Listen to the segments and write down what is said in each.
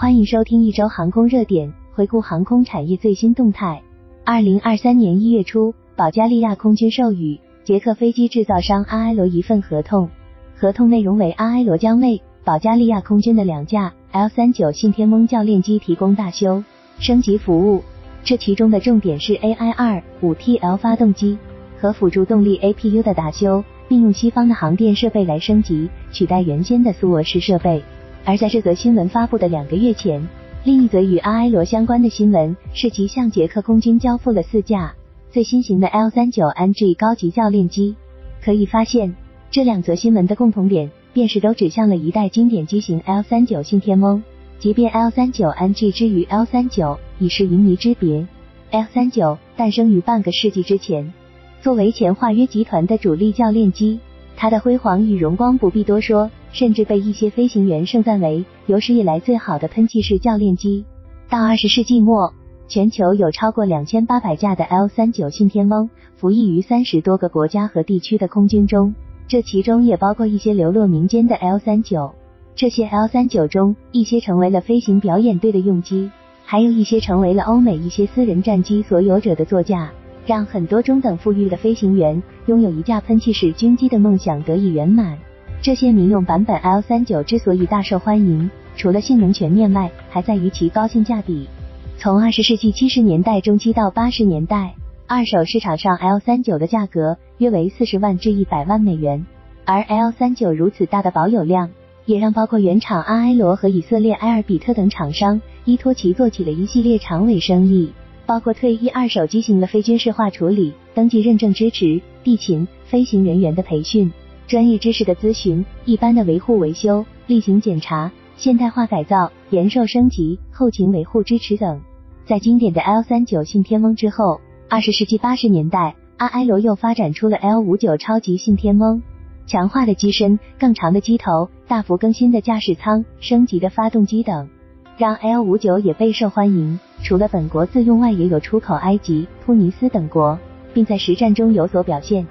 欢迎收听一周航空热点，回顾航空产业最新动态。二零二三年一月初，保加利亚空军授予捷克飞机制造商阿埃罗一份合同，合同内容为阿埃罗将为保加利亚空军的两架 L 三九信天翁教练机提供大修升级服务。这其中的重点是 AI 二五 TL 发动机和辅助动力 APU 的大修，并用西方的航电设备来升级，取代原先的苏俄式设备。而在这则新闻发布的两个月前，另一则与阿埃罗相关的新闻是其向捷克空军交付了四架最新型的 L 三九 NG 高级教练机。可以发现，这两则新闻的共同点便是都指向了一代经典机型 L 三九信天翁。即便 L 三九 NG 之于 L 三九已是云泥之别，L 三九诞生于半个世纪之前，作为前华约集团的主力教练机。它的辉煌与荣光不必多说，甚至被一些飞行员盛赞为有史以来最好的喷气式教练机。到二十世纪末，全球有超过两千八百架的 L 三九信天翁服役于三十多个国家和地区的空军中，这其中也包括一些流落民间的 L 三九。这些 L 三九中，一些成为了飞行表演队的用机，还有一些成为了欧美一些私人战机所有者的座驾。让很多中等富裕的飞行员拥有一架喷气式军机的梦想得以圆满。这些民用版本 L 三九之所以大受欢迎，除了性能全面外，还在于其高性价比。从二十世纪七十年代中期到八十年代，二手市场上 L 三九的价格约为四十万至一百万美元。而 L 三九如此大的保有量，也让包括原厂阿埃罗和以色列埃尔比特等厂商依托其做起了一系列长尾生意。包括退役二手机型的非军事化处理、登记认证支持、地勤、飞行人员的培训、专业知识的咨询、一般的维护维修、例行检查、现代化改造、延寿升级、后勤维护支持等。在经典的 L 三九信天翁之后，二十世纪八十年代，阿埃罗又发展出了 L 五九超级信天翁，强化的机身、更长的机头、大幅更新的驾驶舱、升级的发动机等。让 L 五九也备受欢迎，除了本国自用外，也有出口埃及、突尼斯等国，并在实战中有所表现。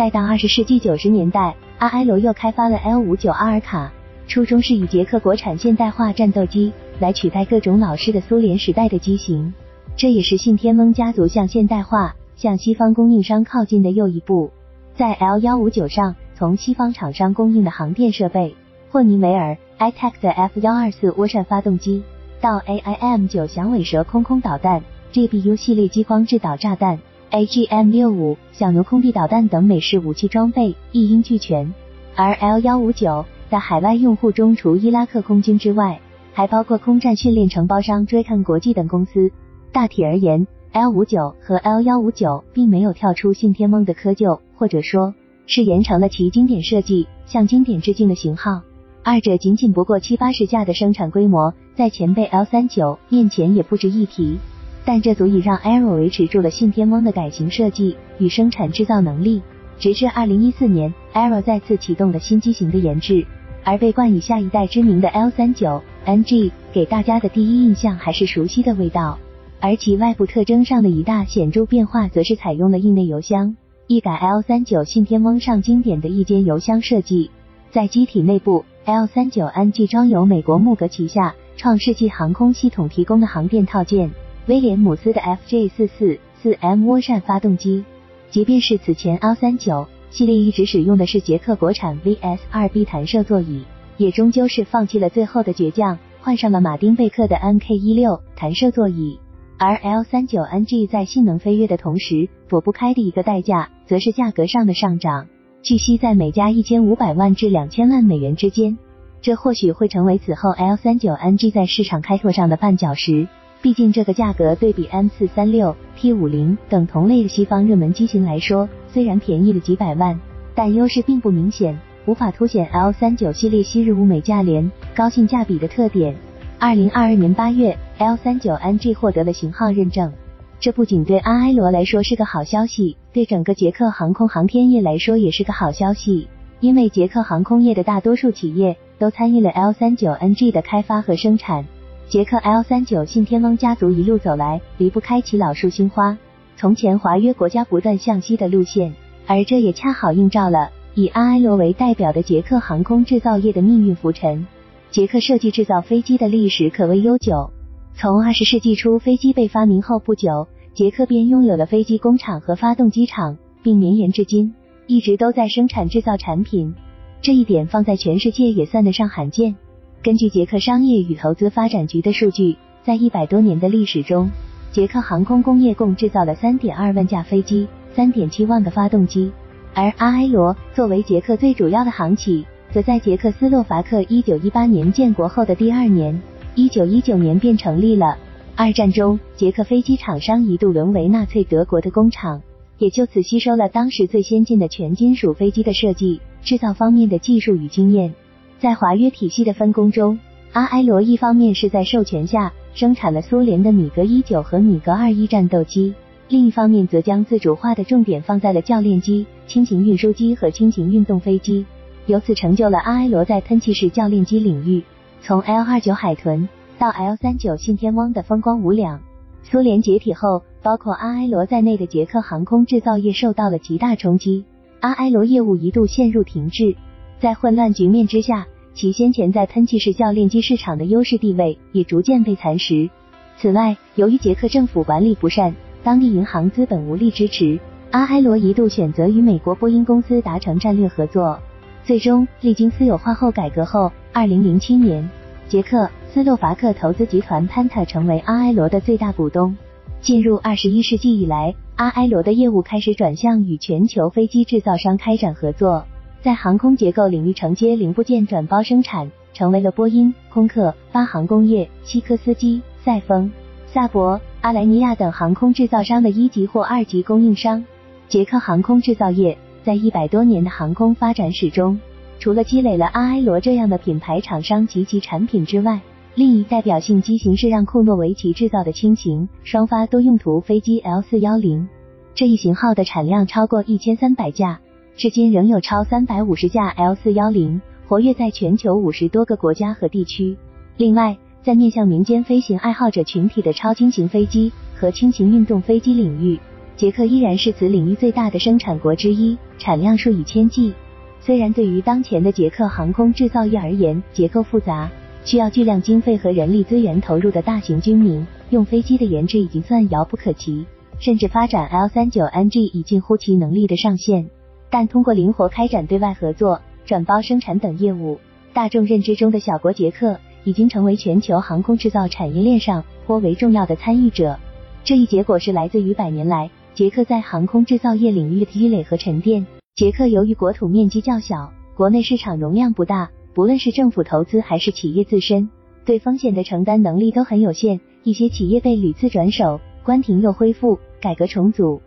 再到二十世纪九十年代，阿埃罗又开发了 L 五九阿尔卡，初衷是以捷克国产现代化战斗机来取代各种老式的苏联时代的机型，这也是信天翁家族向现代化、向西方供应商靠近的又一步。在 L 幺五九上，从西方厂商供应的航电设备。霍尼韦尔 iTech 的 F 幺二四涡扇发动机，到 AIM 九响尾蛇空空导弹、GBU 系列激光制导炸弹、AGM 六五小牛空地导弹等美式武器装备一应俱全。而 L 幺五九在海外用户中，除伊拉克空军之外，还包括空战训练承包商 Draken 国际等公司。大体而言，L 五九和 L 幺五九并没有跳出信天翁的窠臼，或者说，是延承了其经典设计，向经典致敬的型号。二者仅仅不过七八十架的生产规模，在前辈 L 三九面前也不值一提。但这足以让 Aero 维持住了信天翁的改型设计与生产制造能力，直至二零一四年，Aero 再次启动了新机型的研制，而被冠以下一代知名的 L 三九 NG，给大家的第一印象还是熟悉的味道。而其外部特征上的一大显著变化，则是采用了硬内油箱，一改 L 三九信天翁上经典的一间油箱设计，在机体内部。L 三九 NG 装有美国穆格旗下创世纪航空系统提供的航电套件威廉姆斯的 FJ 四四四 M 涡扇发动机。即便是此前 L 三九系列一直使用的是捷克国产 VS 二 B 弹射座椅，也终究是放弃了最后的倔强，换上了马丁贝克的 NK 一六弹射座椅。而 L 三九 NG 在性能飞跃的同时，躲不开的一个代价，则是价格上的上涨。据悉，在每家一千五百万至两千万美元之间，这或许会成为此后 L 三九 NG 在市场开拓上的绊脚石。毕竟，这个价格对比 M 四三六、T 五零等同类的西方热门机型来说，虽然便宜了几百万，但优势并不明显，无法凸显 L 三九系列昔日物美价廉、高性价比的特点。二零二二年八月，L 三九 NG 获得了型号认证。这不仅对阿埃罗来说是个好消息，对整个捷克航空航天业来说也是个好消息。因为捷克航空业的大多数企业都参与了 L 三九 NG 的开发和生产。捷克 L 三九信天翁家族一路走来，离不开其老树新花，从前华约国家不断向西的路线，而这也恰好映照了以阿埃罗为代表的捷克航空制造业的命运浮沉。捷克设计制造飞机的历史可谓悠久。从二十世纪初飞机被发明后不久，捷克便拥有了飞机工厂和发动机厂，并绵延至今，一直都在生产制造产品。这一点放在全世界也算得上罕见。根据捷克商业与投资发展局的数据，在一百多年的历史中，捷克航空工业共制造了三点二万架飞机，三点七万个发动机。而阿埃罗作为捷克最主要的航企，则在捷克斯洛伐克一九一八年建国后的第二年，一九一九年便成立了。二战中，捷克飞机厂商一度沦为纳粹德国的工厂，也就此吸收了当时最先进的全金属飞机的设计、制造方面的技术与经验。在华约体系的分工中，阿埃罗一方面是在授权下生产了苏联的米格一九和米格二一战斗机。另一方面，则将自主化的重点放在了教练机、轻型运输机和轻型运动飞机，由此成就了阿埃罗在喷气式教练机领域，从 L 二九海豚到 L 三九信天翁的风光无两。苏联解体后，包括阿埃罗在内的捷克航空制造业受到了极大冲击，阿埃罗业务一度陷入停滞。在混乱局面之下，其先前在喷气式教练机市场的优势地位也逐渐被蚕食。此外，由于捷克政府管理不善，当地银行资本无力支持，阿埃罗一度选择与美国波音公司达成战略合作。最终，历经私有化后改革后，二零零七年，捷克斯洛伐克投资集团 Panta 成为阿埃罗的最大股东。进入二十一世纪以来，阿埃罗的业务开始转向与全球飞机制造商开展合作，在航空结构领域承接零部件转包生产，成为了波音、空客、巴航工业、西科斯基、赛丰。萨博、阿莱尼亚等航空制造商的一级或二级供应商。捷克航空制造业在一百多年的航空发展史中，除了积累了阿埃罗这样的品牌厂商及其产品之外，另一代表性机型是让库诺维奇制造的轻型双发多用途飞机 L 四幺零。这一型号的产量超过一千三百架，至今仍有超三百五十架 L 四幺零活跃在全球五十多个国家和地区。另外，在面向民间飞行爱好者群体的超轻型飞机和轻型运动飞机领域，捷克依然是此领域最大的生产国之一，产量数以千计。虽然对于当前的捷克航空制造业而言结构复杂，需要巨量经费和人力资源投入的大型军民用飞机的研制已经算遥不可及，甚至发展 L 三九 NG 已近乎其能力的上限。但通过灵活开展对外合作、转包生产等业务，大众认知中的小国捷克。已经成为全球航空制造产业链上颇为重要的参与者。这一结果是来自于百年来捷克在航空制造业领域的积累和沉淀。捷克由于国土面积较小，国内市场容量不大，不论是政府投资还是企业自身，对风险的承担能力都很有限。一些企业被屡次转手，关停又恢复，改革重组，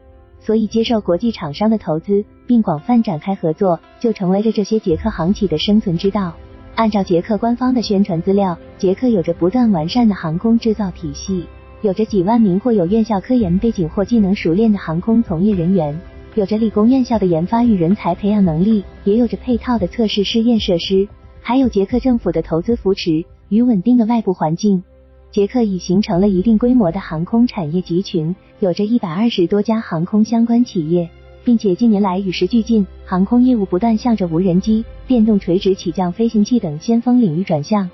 所以接受国际厂商的投资并广泛展开合作，就成为了这些捷克航企的生存之道。按照捷克官方的宣传资料，捷克有着不断完善的航空制造体系，有着几万名或有院校科研背景或技能熟练的航空从业人员，有着理工院校的研发与人才培养能力，也有着配套的测试试验设施，还有捷克政府的投资扶持与稳定的外部环境。捷克已形成了一定规模的航空产业集群，有着一百二十多家航空相关企业。并且近年来与时俱进，航空业务不断向着无人机、电动垂直起降飞行器等先锋领域转向。